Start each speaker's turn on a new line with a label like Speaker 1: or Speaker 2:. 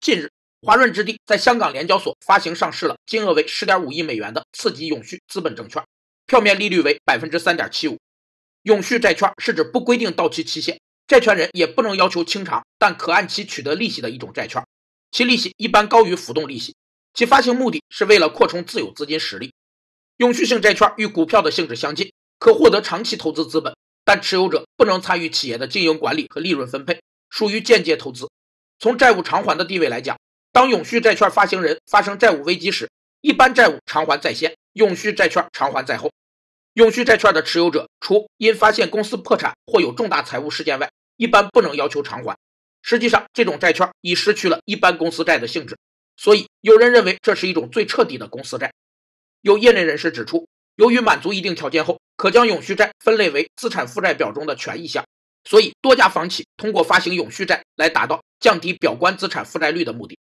Speaker 1: 近日，华润置地在香港联交所发行上市了金额为十点五亿美元的次级永续资本证券，票面利率为百分之三点七五。永续债券是指不规定到期期限，债权人也不能要求清偿，但可按期取得利息的一种债券，其利息一般高于浮动利息。其发行目的是为了扩充自有资金实力。永续性债券与股票的性质相近，可获得长期投资资本，但持有者不能参与企业的经营管理和利润分配，属于间接投资。从债务偿还的地位来讲，当永续债券发行人发生债务危机时，一般债务偿还在先，永续债券偿还在后。永续债券的持有者，除因发现公司破产或有重大财务事件外，一般不能要求偿还。实际上，这种债券已失去了一般公司债的性质，所以有人认为这是一种最彻底的公司债。有业内人士指出，由于满足一定条件后，可将永续债分类为资产负债表中的权益项，所以多家房企通过发行永续债来达到。降低表观资产负债率的目的。